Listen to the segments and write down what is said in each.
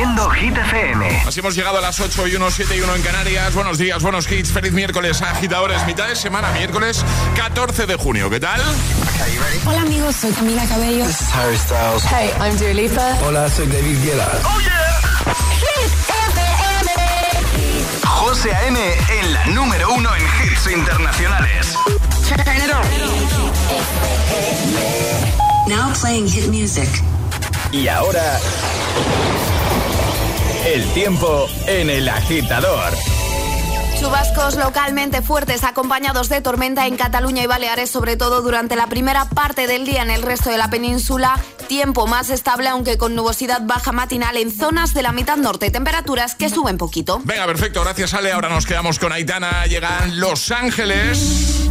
Haciendo Hit FM. Así hemos llegado a las 8 y 1, 7 y 1 en Canarias. Buenos días, buenos hits. Feliz miércoles, agitadores. Mitad de semana, miércoles 14 de junio. ¿Qué tal? Hola, amigos. Soy Camila Cabello. This is Harry Styles. Hey, I'm Dua Lipa. Hola, soy David Guetta. ¡Oh, yeah! Hit FM. José A.M. en la número uno en hits internacionales. Turn it on. Now playing hit music. Y ahora... El tiempo en el agitador. Chubascos localmente fuertes acompañados de tormenta en Cataluña y Baleares, sobre todo durante la primera parte del día en el resto de la península. Tiempo más estable, aunque con nubosidad baja matinal en zonas de la mitad norte. Temperaturas que suben poquito. Venga, perfecto. Gracias, Ale. Ahora nos quedamos con Aitana. Llegan Los Ángeles.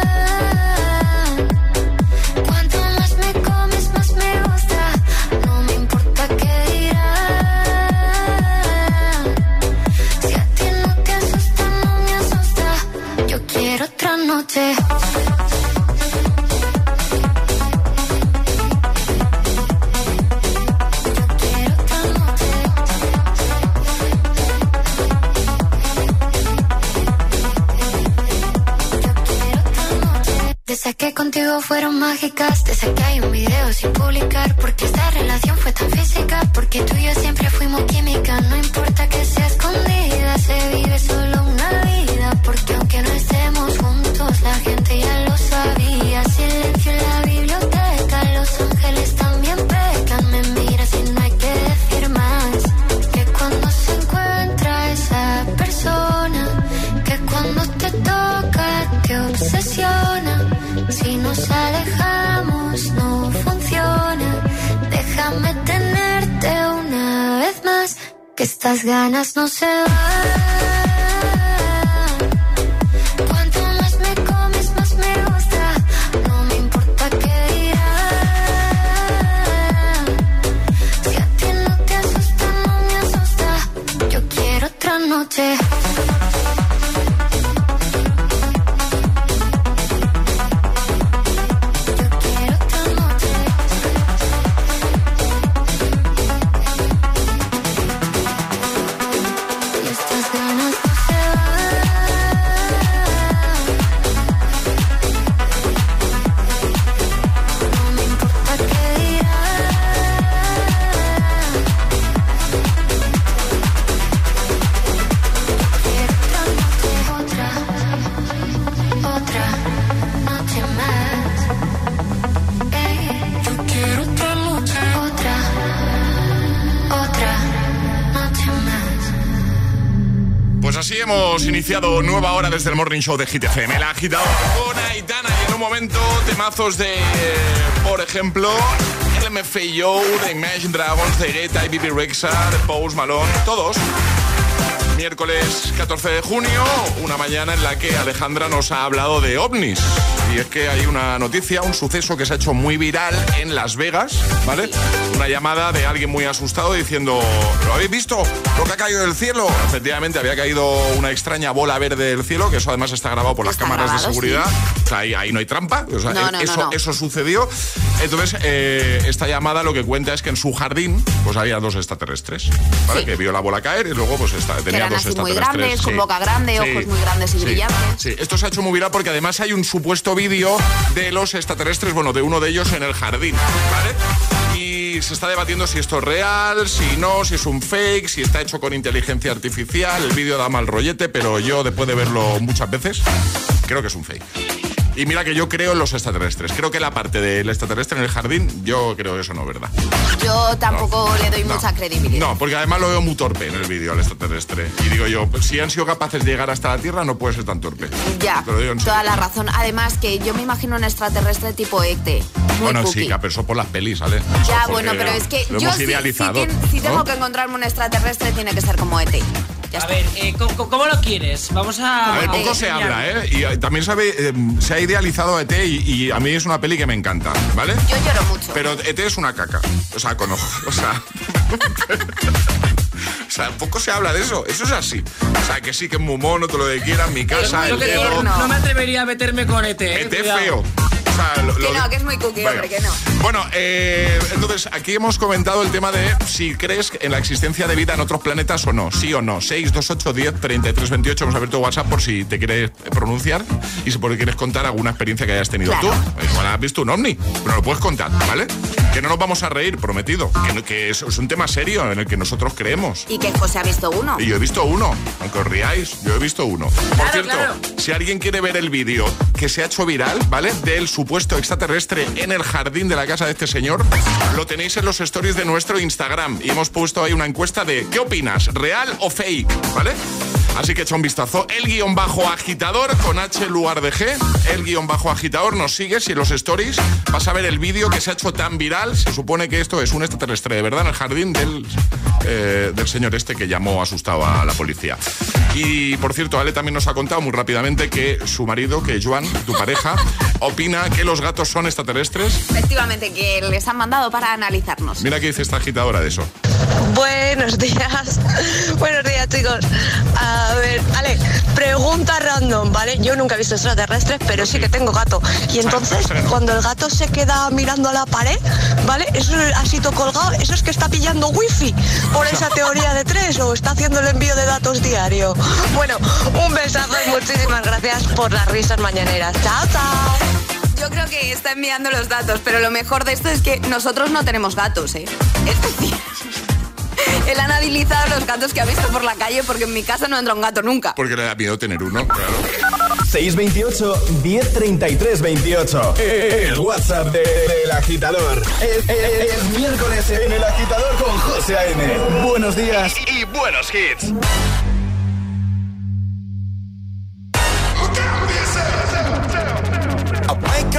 Noche. Desde que contigo fueron mágicas, desde que hay un video sin publicar, porque esta relación fue tan física, porque tú y yo siempre fuimos química, iniciado nueva hora desde el Morning Show de Hit FM. El agitador con Aitana y en un momento temazos de, por ejemplo, LMFAO, de Imagine Dragons, de Guetta Bibi Rexa, de Pose Malone, todos. Miércoles 14 de junio, una mañana en la que Alejandra nos ha hablado de ovnis. Y es que hay una noticia, un suceso que se ha hecho muy viral en Las Vegas, ¿vale? Una llamada de alguien muy asustado diciendo, ¿lo habéis visto? Lo que ha caído del cielo. Efectivamente, había caído una extraña bola verde del cielo, que eso además está grabado por las Está cámaras grabado, de seguridad. O sea, ahí, ahí no hay trampa. O sea, No, eh, no, no, eso, no. eso sucedió. Entonces, eh, esta llamada lo que cuenta es que en su jardín pues había dos extraterrestres, ¿vale? Sí. Que vio la bola caer y luego pues esta- tenía eran dos así muy extraterrestres. grandes, con boca grande, ojos muy grandes y sí, brillantes. Sí, esto se ha hecho muy viral porque además hay un supuesto vídeo de los extraterrestres, bueno, de uno de ellos en el jardín. Y se está debatiendo si esto es real, si no, si es un fake, si está hecho con inteligencia artificial. El vídeo da mal rollete, pero yo después de verlo muchas veces, creo que es un fake. Y mira que yo creo en los extraterrestres. Creo que la parte del extraterrestre en el jardín, yo creo eso no verdad. Yo tampoco le doy No. mucha credibilidad. No, porque además lo veo muy torpe en el vídeo al extraterrestre. Y digo yo, pues, si han sido capaces de llegar hasta la Tierra, no puede ser tan torpe. Ya, toda la razón. Además que yo me imagino un extraterrestre tipo ET. Muy Bueno, cookie. sí, que pero eso por las pelis, ¿vale? Eso Ya, bueno, pero es que lo yo si idealizado, tien- si ¿no? tengo que encontrarme un extraterrestre tiene que ser como A ver, eh, ¿cómo, lo quieres? Vamos a... A ver, poco se habla, ¿eh? Y eh, también sabe, eh, se ha idealizado a ET y, a mí es una peli que me encanta, ¿vale? Yo lloro mucho. Pero ET es una caca. O sea, con ojos. O sea... O sea, poco se habla de eso. Eso es así. O sea, que sí, que es muy mono, todo lo que quieran, mi casa, el no. no. me atrevería a meterme con ET. ET feo que no, que es muy cookie, hombre, que no. Bueno, eh, entonces aquí hemos comentado el tema de si crees en la existencia de vida en otros planetas o no. Sí o no. 628 10 33 28. Hemos abierto WhatsApp por si te quieres pronunciar y si por quieres contar alguna experiencia que hayas tenido tú. Igual has visto un ovni, pero lo puedes contar, ¿vale? Que no nos vamos a reír, prometido. Que, que es, un tema serio en el que nosotros creemos. Y que José ha visto uno. Y yo he visto uno, aunque os riáis, yo he visto uno. Por cierto, si alguien quiere ver el vídeo que se ha hecho viral, ¿vale? Del supuesto extraterrestre en el jardín de la casa de este señor, lo tenéis en los stories de nuestro Instagram. Y hemos puesto ahí una encuesta de ¿qué opinas? ¿Real o fake? ¿Vale? Así que echa un vistazo. El guion bajo agitador con H lugar de G. El guion bajo agitador nos sigue y en los stories vas a ver el vídeo que se ha hecho tan viral. Se supone que esto es un extraterrestre de verdad en el jardín del, eh, del señor este que llamó asustado a la policía. Y por cierto, Ale también nos ha contado muy rápidamente que su marido, que Joan, tu pareja, opina que los gatos son extraterrestres. Efectivamente, que les han mandado para analizarnos. Mira qué dice esta agitadora de eso. Buenos días. Buenos días, chicos. A ver, Ale, pregunta random, ¿vale? Yo nunca he visto extraterrestres, pero sí que tengo gato. Y entonces, cuando el gato se queda mirando a la pared, ¿vale? Eso así todo colgado, eso es que está pillando wifi por esa teoría de tres o está haciendo el envío de datos diario. Bueno, un besazo y muchísimas gracias por las risas mañaneras. Chao, chao. Yo creo que está enviando los datos, pero lo mejor de esto es que nosotros no tenemos gatos, ¿eh? Es decir, él ha analizado los gatos que ha visto por la calle porque en mi casa no entra un gato nunca. Porque le da miedo tener uno, claro. 628 1033 28. El WhatsApp del agitador. Es, miércoles en el agitador con José A.M. Buenos días y buenos hits.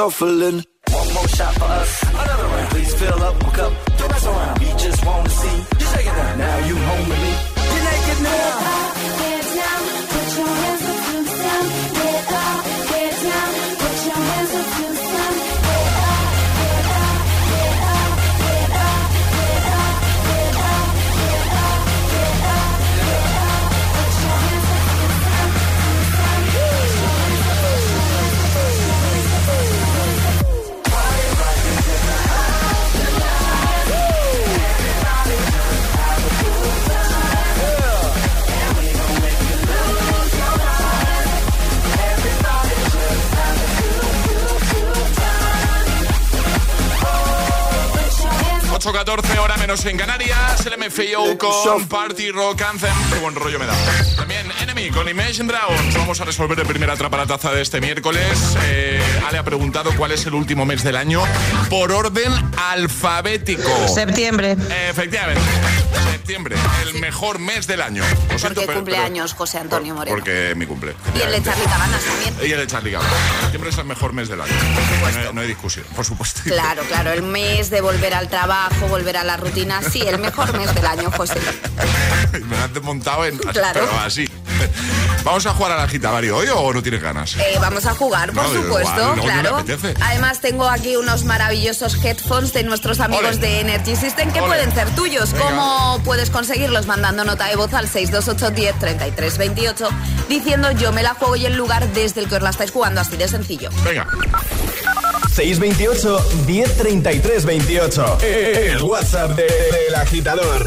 Shuffling. Menos en Canarias. El MFAO con Party Rock Anthem. Qué buen rollo me da. También Enemy con Imagine Dragons. Vamos a resolver el primer taza de este miércoles. Eh, Ale ha preguntado cuál es el último mes del año por orden alfabético. Septiembre. efectivamente. Septiembre, el mejor mes del año. porque cumpleaños José Antonio Moreno. Porque mi cumple. Y el de Charlie Cabanas también. Y el de Charlie Cabanas. Septiembre es el mejor mes del año. No, no hay discusión, por supuesto. Claro, claro. El mes de volver al trabajo, volver a la rutina. Sí, el mejor mes del año, José. Me lo has desmontado en... Claro. Pero así. ¿Vamos a jugar a la gita, Mario, hoy o no tienes ganas? Eh, vamos a jugar, por supuesto, claro. Además, tengo aquí unos maravillosos headphones de nuestros amigos de Energy System que pueden ser tuyos. ¿Cómo puedes conseguirlos? Mandando nota de voz al 628 10 33 28 diciendo yo me la juego y el lugar desde el que os la estáis jugando, así de sencillo. Venga. 628 1033 28. El WhatsApp del agitador.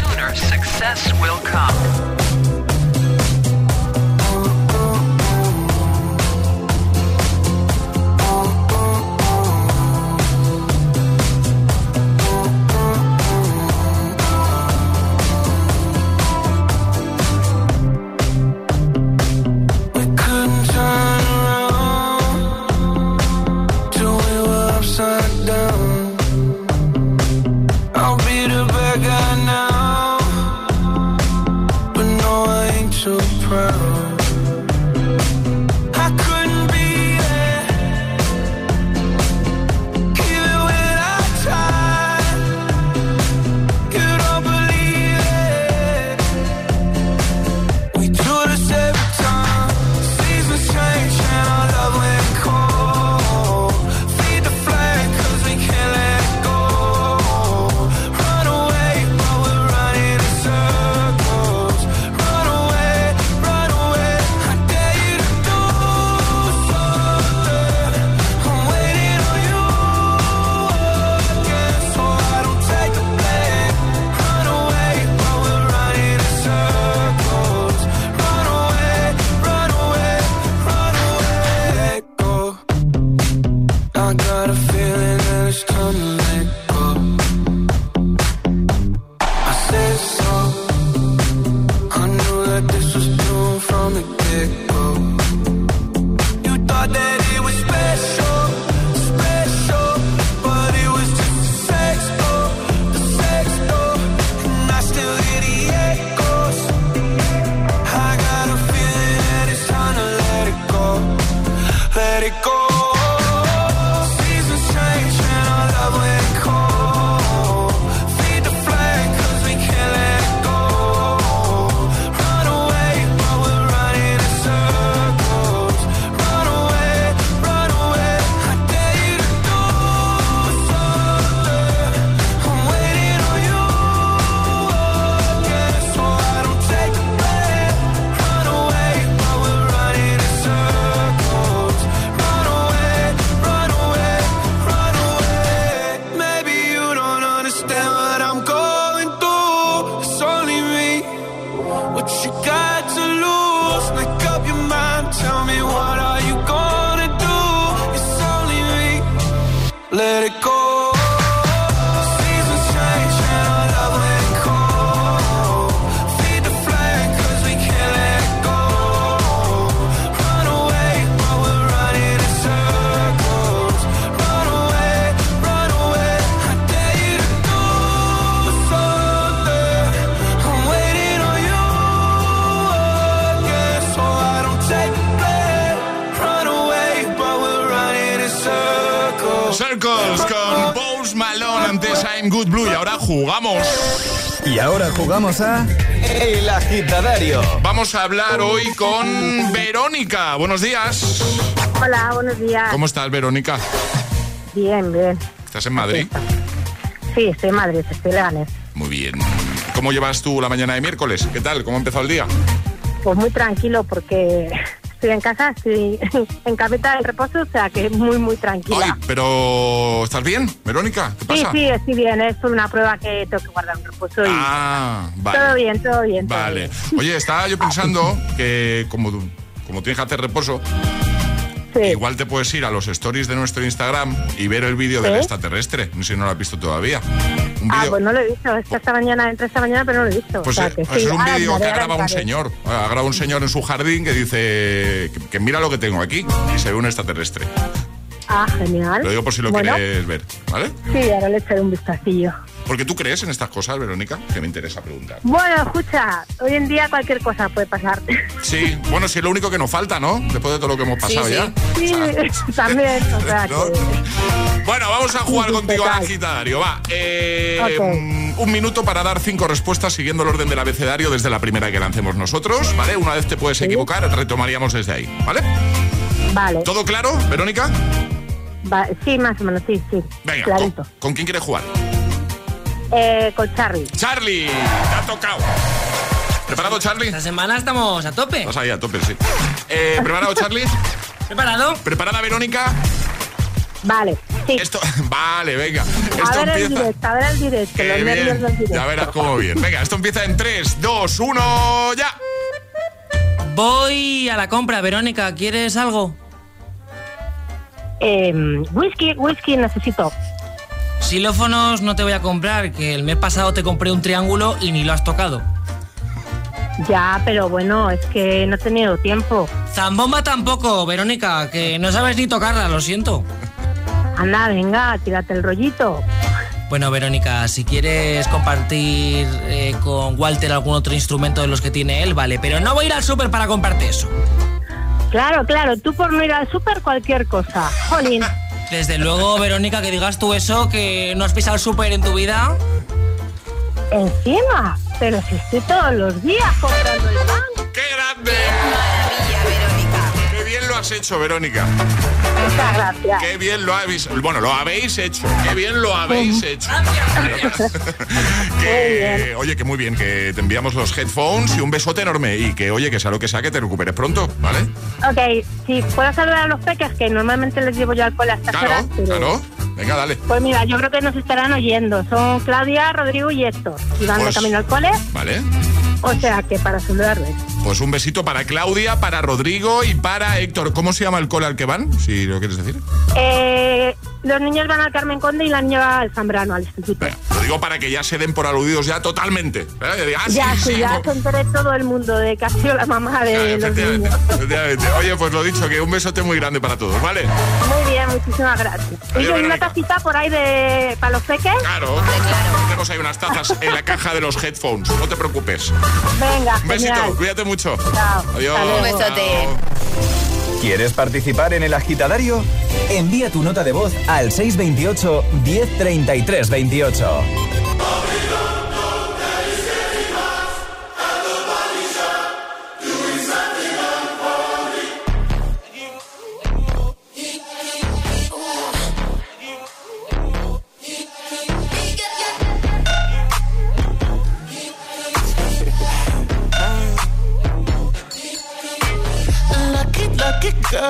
I'm Good Blue y ahora jugamos. Y ahora jugamos a El Agitadario. Vamos a hablar hoy con Verónica. Buenos días. Hola, buenos días. ¿Cómo estás, Verónica? Bien, bien. ¿Estás en Madrid? Sí, estoy en Madrid, estoy en Leganés. Muy bien. ¿Cómo llevas tú la mañana de miércoles? ¿Qué tal? ¿Cómo ha empezado el día? Pues muy tranquilo porque estoy en casa, estoy en camita de reposo, o sea que muy, muy tranquila. Ay, pero ¿estás bien, Verónica? ¿Qué sí, pasa? sí, estoy bien, es una prueba que tengo que guardar un reposo y Ah, vale. todo bien, todo bien. todo Vale. bien. Oye, estaba yo pensando que como, como tienes que hacer reposo, igual te puedes ir a los stories de nuestro Instagram y ver el vídeo del ¿Sí? extraterrestre. No sé si no lo has visto todavía. Un Ah, pues no lo he visto, es que esta mañana, entré esta mañana, pero no lo he visto. Pues o sea, que sí, es un vídeo que grabado un señor. Ha grabado un señor en su jardín que dice que, que mira lo que tengo aquí y se ve un extraterrestre. Ah, genial. Lo digo por si lo Bueno, quieres ver, ¿vale? Sí, ahora le echaré un vistacillo. Porque tú crees en estas cosas, Verónica, que me interesa preguntar. Bueno, escucha, hoy en día cualquier cosa puede pasar. Sí, bueno, sí es lo único que nos falta, ¿no? Después de todo lo que hemos pasado ya. Sí, también, o sea ¿No? que... Bueno, vamos a jugar Sí, contigo al agitadario. Va. Eh, Ok. mm, un minuto para dar cinco respuestas siguiendo el orden del abecedario desde la primera que lancemos nosotros, ¿vale? Una vez te puedes equivocar, retomaríamos desde ahí, ¿vale? Vale. ¿Todo claro, Verónica? Va- sí, más o menos, sí, sí. Venga, Clarito. ¿con, con quién quieres jugar? Eh, con Charlie. Charlie, te ha tocado. ¿Preparado, Charlie? Esta semana estamos a tope. Vas ahí a tope, sí. Eh, ¿Preparado, Charlie? ¿Preparado? ¿Preparada, Verónica? Vale, sí. Esto, vale, venga. A Esto ver el empieza. directo, a ver el directo. Qué los nervios bien. del directo. Ya verás cómo bien. Venga, esto empieza en 3, 2, 1, ya. Voy a la compra, Verónica. ¿Quieres algo? Eh, whisky, whisky necesito. Xilófonos no te voy a comprar, que el mes pasado te compré un triángulo y ni lo has tocado. Ya, pero bueno, es que no he tenido tiempo. Zambomba tampoco, Verónica, que no sabes ni tocarla, lo siento. Anda, venga, tírate el rollito. Bueno, Verónica, si quieres compartir eh, con Walter algún otro instrumento de los que tiene él, vale, pero no voy a ir al súper para comprarte eso. Claro, claro, tú por no ir al súper cualquier cosa. Jolín, Desde luego, Verónica, que digas tú eso, que no has pisado el súper en tu vida. encima, pero si estoy todos los días comprando el pan. ¡Qué grande! ¡Qué bien lo has hecho, Verónica! Muchas gracias. ¡Qué bien lo habéis... Bueno, lo habéis hecho. ¡Qué bien lo habéis hecho! que, oye, que muy bien, que te enviamos los headphones y un besote enorme. Y que, oye, que sea lo que sea, que te recuperes pronto, ¿vale? Ok, si puedo saludar a los peques, que normalmente les llevo yo al cole hasta Claro, pero... claro. Venga, dale. Pues mira, yo creo que nos estarán oyendo. Son Claudia, Rodrigo y Héctor. Y van de Pues- camino al cole, ¿Vale? o sea que para saludarles. Pues un besito para Claudia, para Rodrigo y para Héctor. ¿Cómo se llama el cole al que van? Si lo quieres decir. Eh, los niños van al Carmen Conde y la niña va al Zambrano, al instituto. Lo digo para que ya se den por aludidos ya totalmente. ah, sí, ya, sí, sí, ya se entere todo el mundo de que ha sido la mamá de los Efectivamente, niños. efectivamente. Oye, pues lo dicho, que un besote muy grande para todos, ¿vale? Muy bien, muchísimas gracias. Adiós, y una tacita por ahí de para los peques. Claro, tenemos ahí unas tazas en la caja de los headphones, no te preocupes. Venga, Un besito, genial. cuídate mucho. Chao. Adiós. Un besote. ¿Quieres participar en el agitadario? Envía tu nota de voz al 628 1033 28.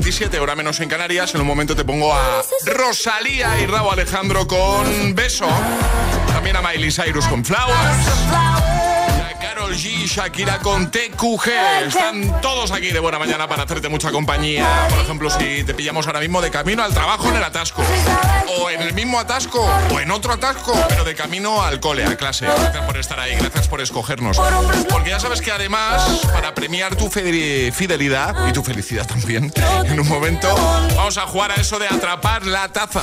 8.27, hora menos en Canarias. En un momento te pongo a Rosalía y Raúl Alejandro con Beso. También a Miley Cyrus con Flowers. Carol G, Shakira con TQG. Están todos aquí de buena mañana para hacerte mucha compañía. Por ejemplo, si te pillamos ahora mismo de camino al trabajo en el atasco. O en el mismo atasco. O en otro atasco. Pero de camino al cole, a clase. Gracias por estar ahí. Gracias por escogernos. Porque ya sabes que además, para premiar tu fidelidad y tu felicidad también, en un momento vamos a jugar a eso de atrapar la taza.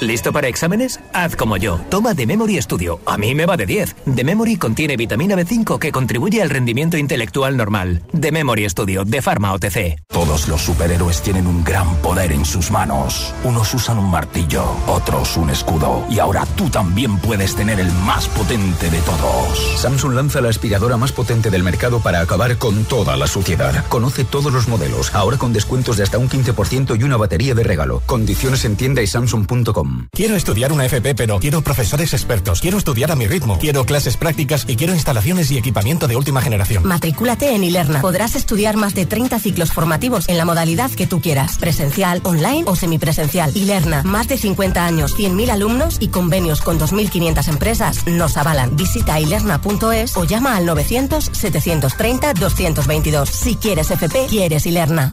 ¿Listo para exámenes? Haz como yo. Toma The Memory Studio. A mí me va de 10. The Memory contiene vitamina B5 que contribuye al rendimiento intelectual normal. The Memory Studio de Pharma OTC. Todos los superhéroes tienen un gran poder en sus manos. Unos usan un martillo, otros un escudo. Y ahora tú también puedes tener el más potente de todos. Samsung lanza la aspiradora más potente del mercado para acabar con toda la suciedad. Conoce todos los modelos, ahora con descuentos de hasta un 15% y una batería de regalo. Condiciones en tienda y samsung.com. Quiero estudiar una FP, pero quiero profesores expertos. Quiero estudiar a mi ritmo. Quiero clases prácticas y quiero instalaciones y equipamiento de última generación. Matricúlate en Ilerna. Podrás estudiar más de 30 ciclos formativos en la modalidad que tú quieras. Presencial, online o semipresencial. Ilerna, más de 50 años, 100.000 alumnos y convenios con 2.500 empresas nos avalan. Visita ilerna.es o llama al 900 730 222. Si quieres FP, quieres Ilerna.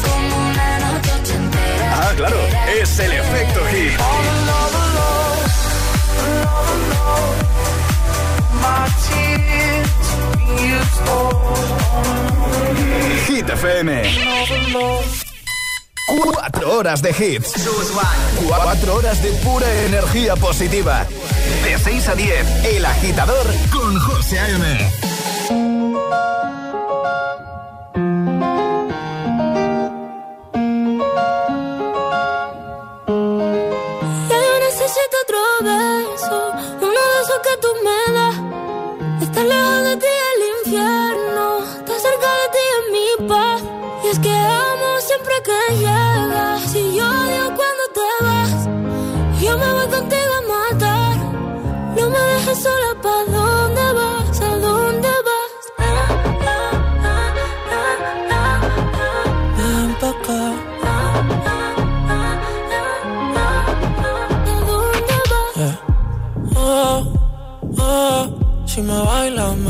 Como una noche entera. Ah, claro, es el efecto hit. Hit FM. Cuatro horas de hits. Horas de pura energía positiva. De 6 a 10, El Agitador con José A.M. Necesito otro beso, uno de esos que tú me das. Estar lejos de ti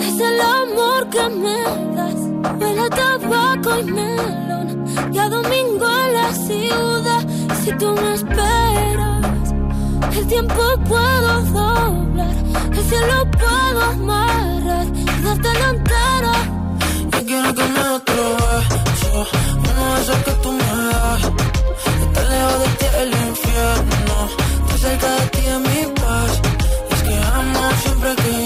es el amor que me das. Huele a tabaco y melón, y a domingo en la ciudad. Si tú me esperas, el tiempo puedo doblar, el cielo puedo amarrar y darte la entera. Yo quiero que me otro beso, uno de esos que tú me das. Estar lejos de ti el infierno, estar cerca de ti es mi paz. Es que amo siempre que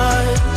heart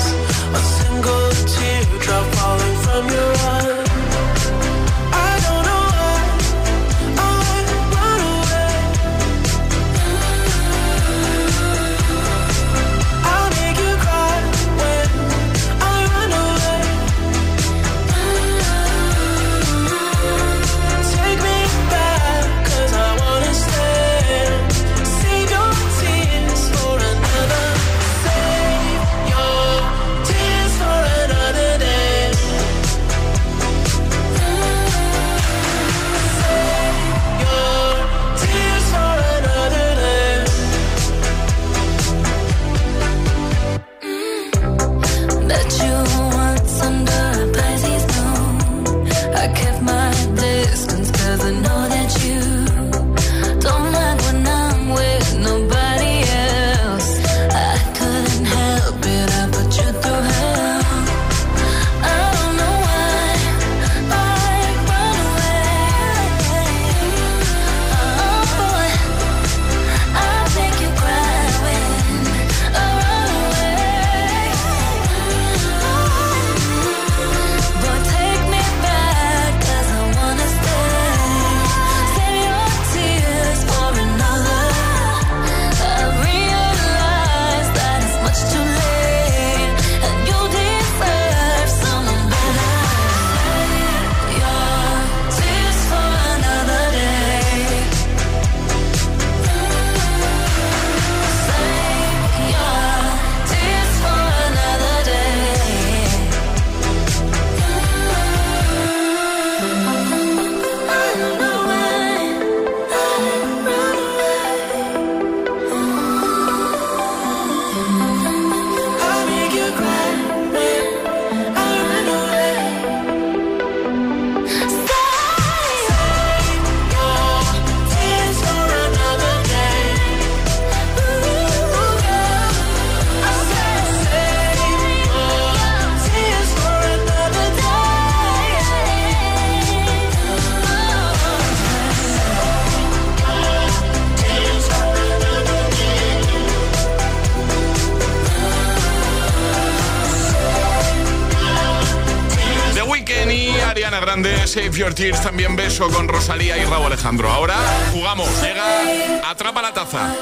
Your Tears, también beso con Rosalía y Raúl Alejandro. Ahora jugamos, llega, atrapa la taza.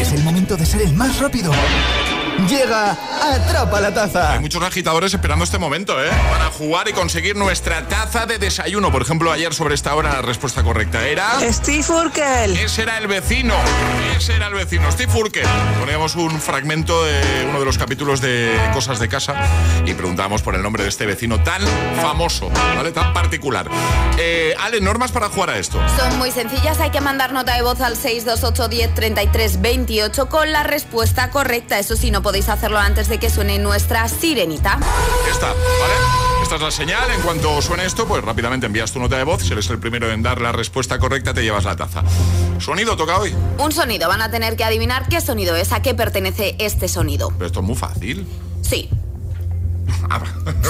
Es el momento de ser el más rápido. Llega, atrapa la taza. Hay muchos agitadores esperando este momento, ¿eh? Para jugar y conseguir nuestra taza de desayuno. Por ejemplo, ayer sobre esta hora la respuesta correcta era... Steve Urkel. Ese era el vecino. Ese era el vecino, Steve Urkel. Poníamos un fragmento de uno de los capítulos de Cosas de Casa y preguntábamos por el nombre de este vecino tan famoso, ¿vale? Tan particular. Eh, Ale, normas para jugar a esto. Son muy sencillas, hay que mandar nota de voz al 628 10 33 28 con la respuesta correcta. Eso sí, no podéis hacerlo antes de que suene nuestra sirenita. Ya está, ¿vale? Esta es la señal. En cuanto suene esto, pues rápidamente envías tu nota de voz. Si eres el primero en dar la respuesta correcta, te llevas la taza. ¿Sonido toca hoy? Un sonido, van a tener que adivinar qué sonido es, a qué pertenece este sonido. Pero esto es muy fácil. Sí.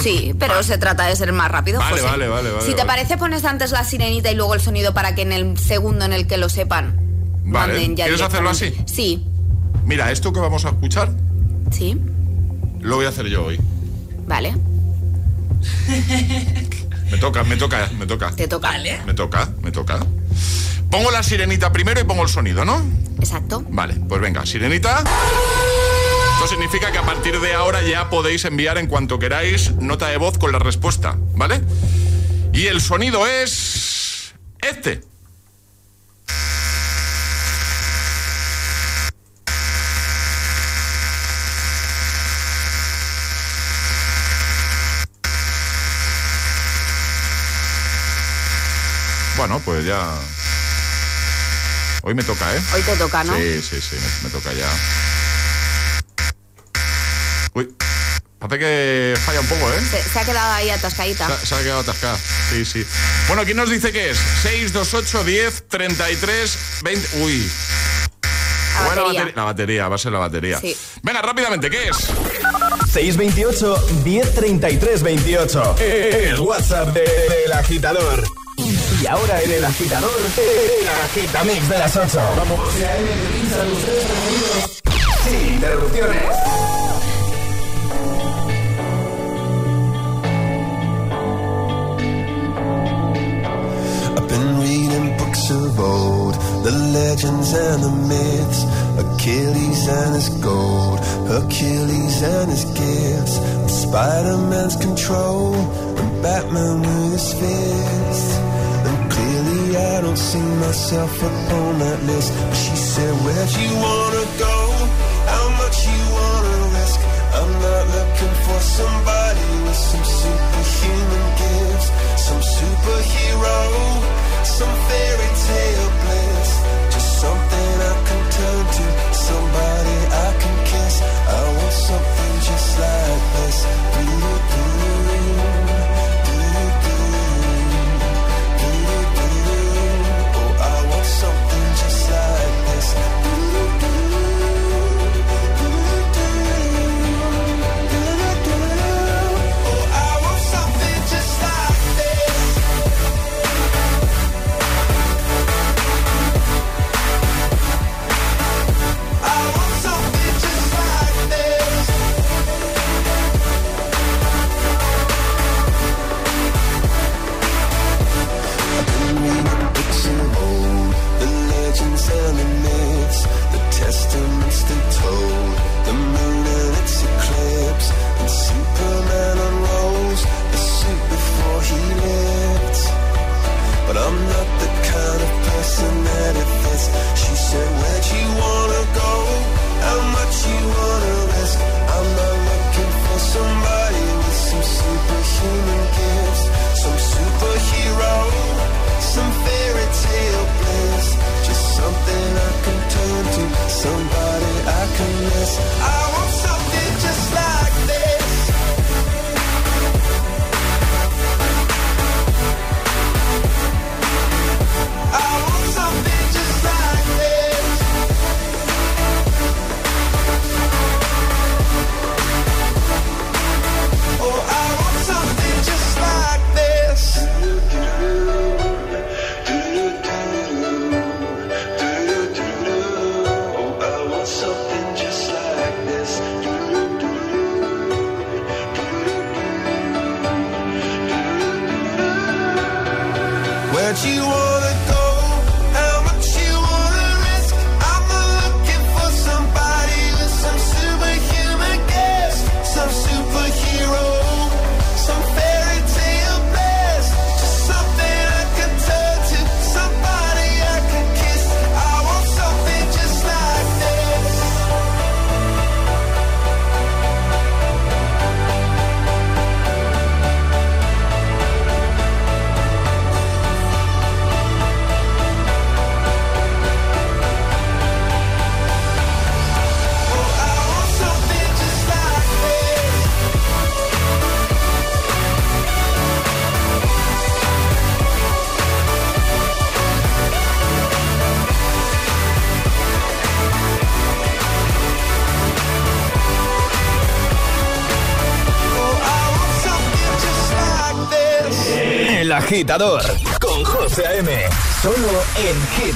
Sí, pero se trata de ser más rápido. Vale, José. vale, vale, vale, Si te parece, pones antes la sirenita y luego el sonido para que en el segundo en el que lo sepan. Vale. manden ya ¿Quieres hacerlo así? Sí, Mira, esto que vamos a escuchar, sí, lo voy a hacer yo hoy. vale. Me toca, me toca, me toca. Te toca. Me toca, me toca. Pongo la sirenita primero y pongo el sonido, ¿no? Exacto. Vale, pues venga, sirenita. Esto significa que a partir de ahora ya podéis enviar en cuanto queráis nota de voz con la respuesta, ¿vale? Y el sonido es este. Bueno, pues ya. Hoy me toca, ¿eh? Hoy te toca, ¿no? Sí, sí, sí, me, me toca ya. Uy, parece que falla un poco, ¿eh? Se, se ha quedado ahí atascadita. Se, ha- se ha quedado atascada. Sí, sí. Bueno, ¿quién nos dice que es? 628 10 33 20. Uy. La Bueno, batería. la batería, va a ser la batería. Sí. Venga, rápidamente, ¿qué es? 628 1033 28. El WhatsApp de- del agitador. Y ahora en el agitador, el agitamix de las 8. Vamos. Sin interrupciones. I've been reading books of old, the legends and the myths, Achilles and his gold, Hercules and his gifts, Spider-Man's control, and Batman with his fists. I don't see myself upon that list. But she said, Where'd you wanna go? Agitador con José A.M. Solo en Hit.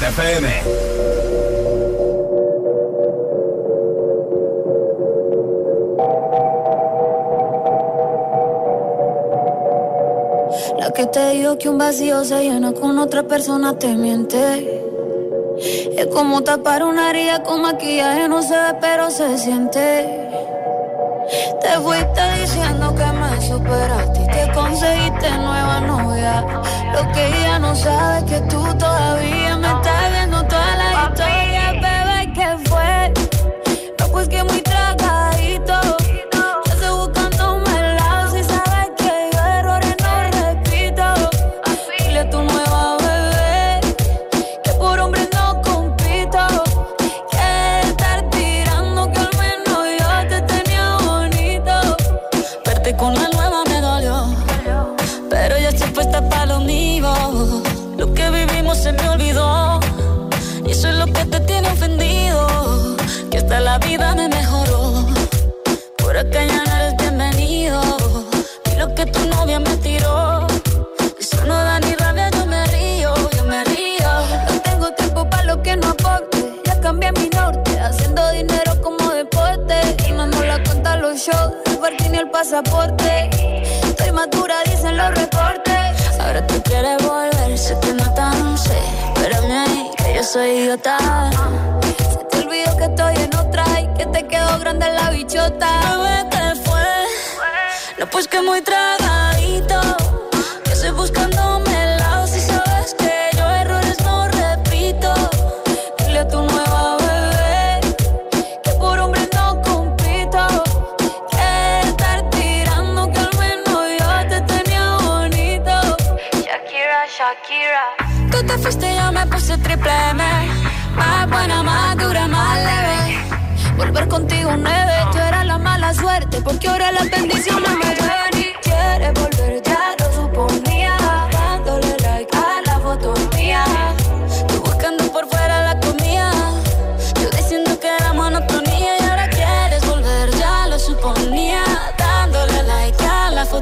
La que te dijo que un vacío se llena con otra persona te miente. Es como tapar una herida con maquillaje, no se ve, pero se siente. Te fuiste diciendo que me superaste y que conseguiste nueva novia. Lo que ella no sabe que tú todavía me estás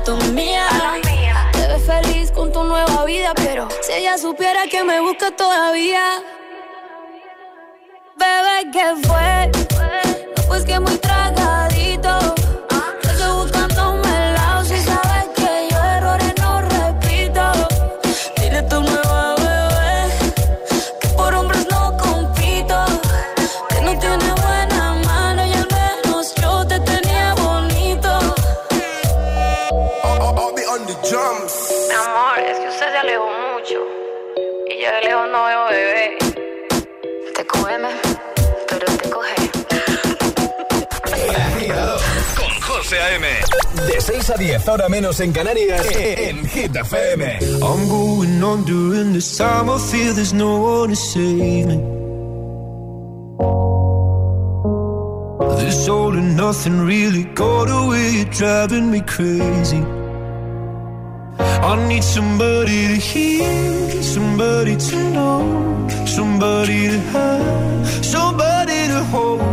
a la foto mía. Te ves feliz con tu nueva vida, pero si ella supiera que me busca todavía. Bebé, ¿qué fue? No, pues que muy tragadito. De 6 a 10, ahora menos en Canarias, en Hit FM. I'm going on during this time. I feel there's no one to save me. This all and nothing really got away, driving me crazy. I need somebody to hear, somebody to know, somebody to have, somebody to hold.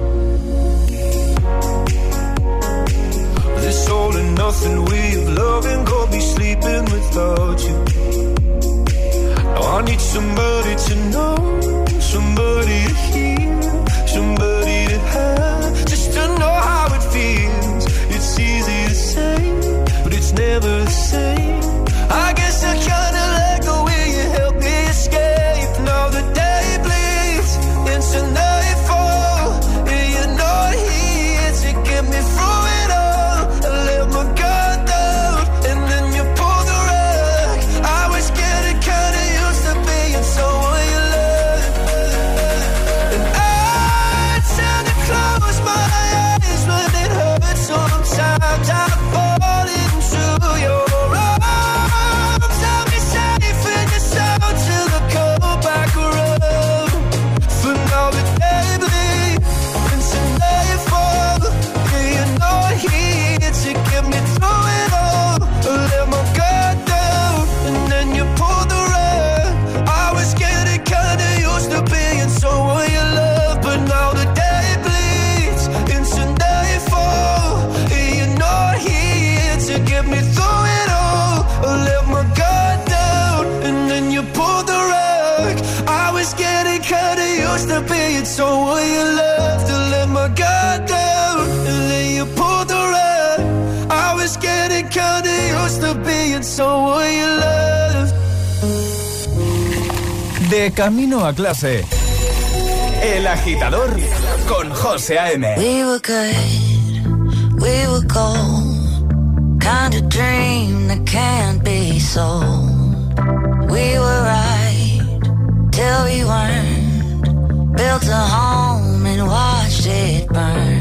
All and nothing way of loving, go be sleeping without you. Now I need somebody to know, somebody to hear, Camino a clase. El agitador con José A.M. We were good, we were gold. Kind of dream that can't be sold. We were right till we weren't. Built a home and watched it burn.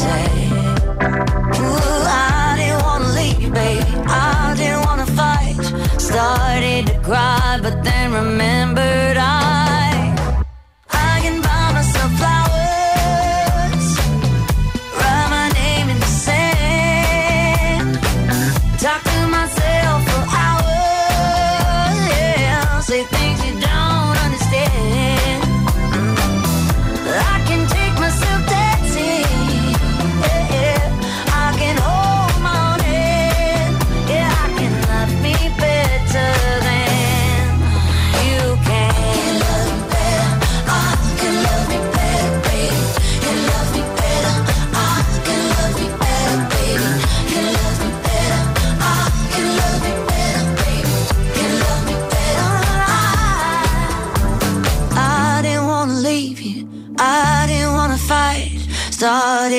say.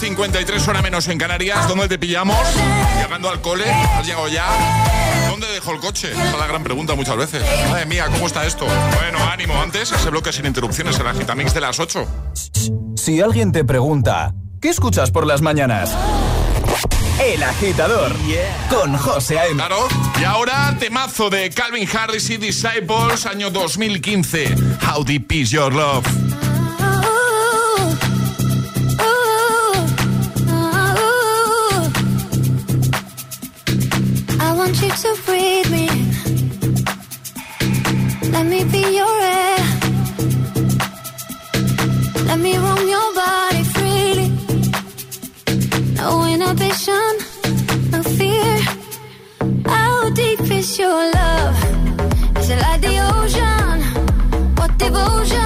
8.53, hora menos en Canarias. ¿Dónde te pillamos? ¿Llegando al cole? ¿Has llegado ya? ¿Dónde dejó el coche? Esa es la gran pregunta muchas veces. Madre mía, ¿cómo está esto? Bueno, ánimo, antes ese bloque sin interrupciones, el agitamix de las 8. Si alguien te pregunta, ¿qué escuchas por las mañanas? El agitador con José A.M. Claro. Y ahora temazo de Calvin Harris y Disciples, año 2015. How deep is your love? inhibition, no fear. How deep is your love? Is it like the ocean? What devotion?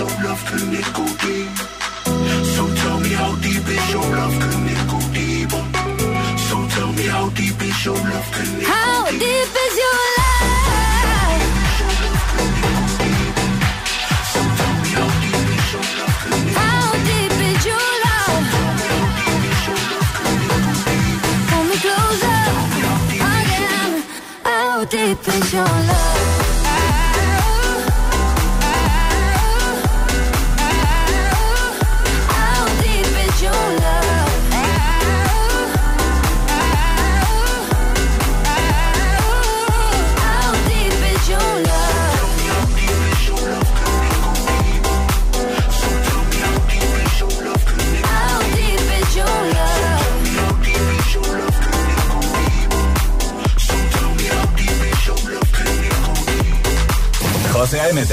your love? Deep? So tell me how deep is your love? Can it? So tell me how deep is your love? It how go deep? is your love? So tell me how deep is your love? How deep is your love? Pull me closer. Again. How deep is your love?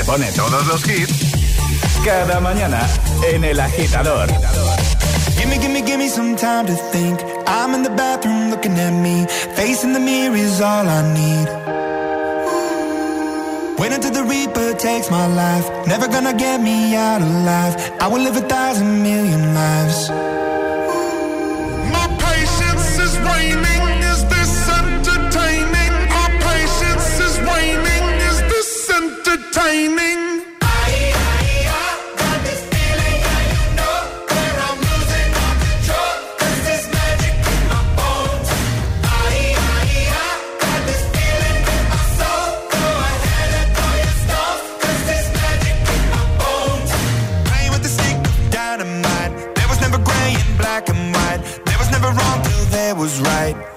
Pone todos los hits cada mañana en el agitador. Give me, give me, give me some time to think. I'm in the bathroom looking at me. Facing the mirror is all I need. Wait until the Reaper takes my life. Never gonna get me out alive. I will live a thousand million lives. and white. There was never wrong till there was right.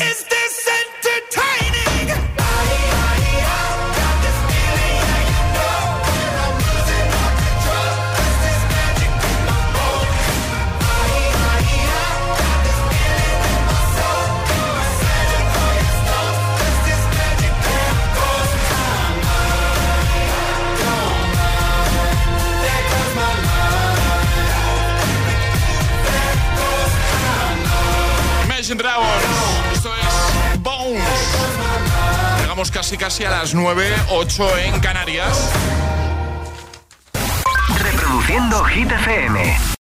casi casi a las 9, 8 en Canarias. Reproduciendo Hit FM.